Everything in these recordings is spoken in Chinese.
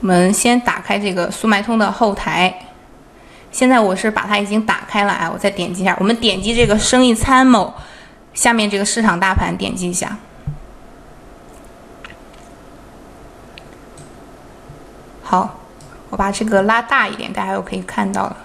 我们先打开这个速卖通的后台，现在我是把它已经打开了啊，我再点击一下，我们点击这个生意参谋下面这个市场大盘，点击一下。好，我把这个拉大一点，大家就可以看到了。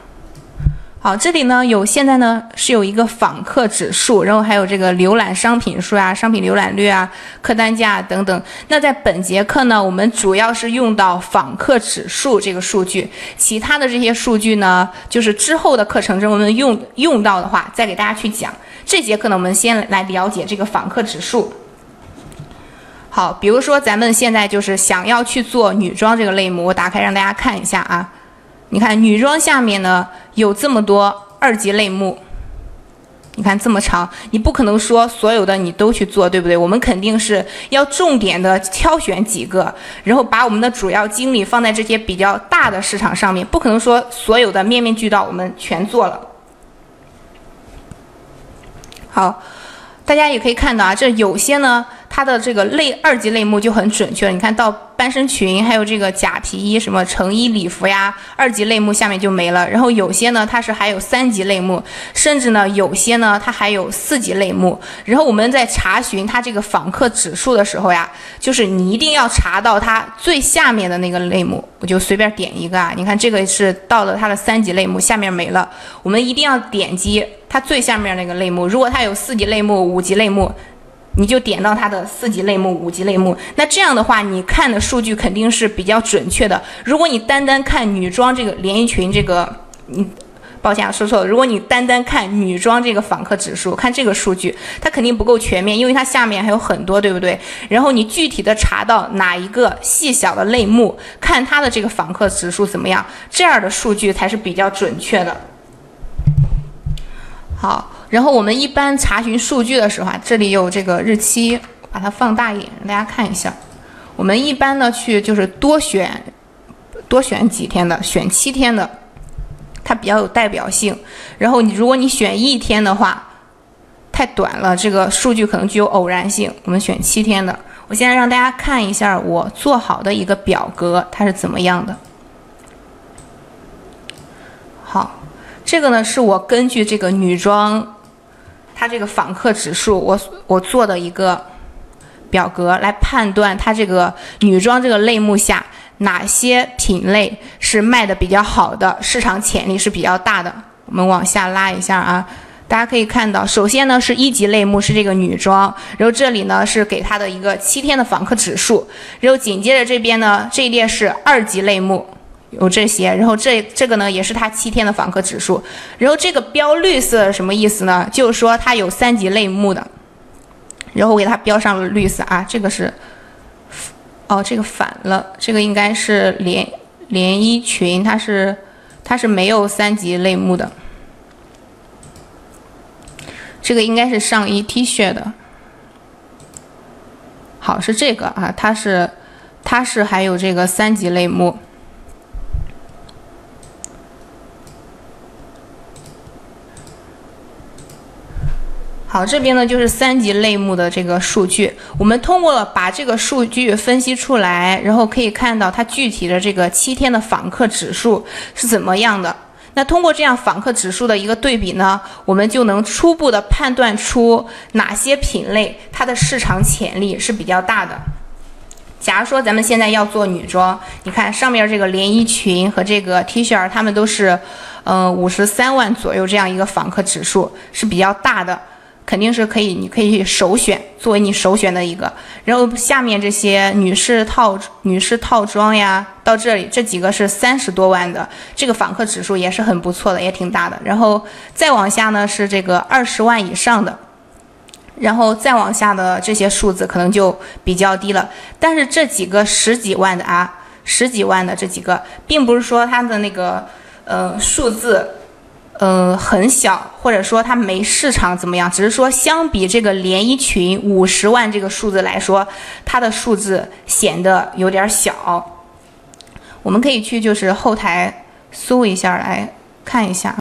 好，这里呢有现在呢是有一个访客指数，然后还有这个浏览商品数啊、商品浏览率啊、客单价等等。那在本节课呢，我们主要是用到访客指数这个数据，其他的这些数据呢，就是之后的课程中我们用用到的话，再给大家去讲。这节课呢，我们先来了解这个访客指数。好，比如说咱们现在就是想要去做女装这个类目，我打开让大家看一下啊。你看女装下面呢有这么多二级类目，你看这么长，你不可能说所有的你都去做，对不对？我们肯定是要重点的挑选几个，然后把我们的主要精力放在这些比较大的市场上面，不可能说所有的面面俱到我们全做了。好，大家也可以看到啊，这有些呢。它的这个类二级类目就很准确了，你看到半身裙，还有这个假皮衣，什么成衣礼服呀，二级类目下面就没了。然后有些呢，它是还有三级类目，甚至呢，有些呢，它还有四级类目。然后我们在查询它这个访客指数的时候呀，就是你一定要查到它最下面的那个类目，我就随便点一个啊。你看这个是到了它的三级类目，下面没了，我们一定要点击它最下面那个类目。如果它有四级类目、五级类目。你就点到它的四级类目、五级类目，那这样的话，你看的数据肯定是比较准确的。如果你单单看女装这个连衣裙这个，你，抱歉啊，说错了。如果你单单看女装这个访客指数，看这个数据，它肯定不够全面，因为它下面还有很多，对不对？然后你具体的查到哪一个细小的类目，看它的这个访客指数怎么样，这样的数据才是比较准确的。好。然后我们一般查询数据的时候啊，这里有这个日期，把它放大一点，让大家看一下。我们一般呢去就是多选，多选几天的，选七天的，它比较有代表性。然后你如果你选一天的话，太短了，这个数据可能具有偶然性。我们选七天的。我现在让大家看一下我做好的一个表格，它是怎么样的。好，这个呢是我根据这个女装。它这个访客指数，我我做的一个表格来判断它这个女装这个类目下哪些品类是卖的比较好的，市场潜力是比较大的。我们往下拉一下啊，大家可以看到，首先呢是一级类目是这个女装，然后这里呢是给它的一个七天的访客指数，然后紧接着这边呢这一列是二级类目。有这些，然后这这个呢也是它七天的访客指数，然后这个标绿色什么意思呢？就是说它有三级类目的，然后我给它标上了绿色啊，这个是，哦，这个反了，这个应该是连连衣裙，它是它是没有三级类目的，这个应该是上衣 T 恤的，好是这个啊，它是它是还有这个三级类目。好，这边呢就是三级类目的这个数据。我们通过了把这个数据分析出来，然后可以看到它具体的这个七天的访客指数是怎么样的。那通过这样访客指数的一个对比呢，我们就能初步的判断出哪些品类它的市场潜力是比较大的。假如说咱们现在要做女装，你看上面这个连衣裙和这个 T 恤，它们都是，嗯，五十三万左右这样一个访客指数是比较大的。肯定是可以，你可以首选作为你首选的一个。然后下面这些女士套、女士套装呀，到这里这几个是三十多万的，这个访客指数也是很不错的，也挺大的。然后再往下呢是这个二十万以上的，然后再往下的这些数字可能就比较低了。但是这几个十几万的啊，十几万的这几个，并不是说它的那个呃数字。嗯，很小，或者说它没市场怎么样？只是说相比这个连衣裙五十万这个数字来说，它的数字显得有点小。我们可以去就是后台搜一下来看一下。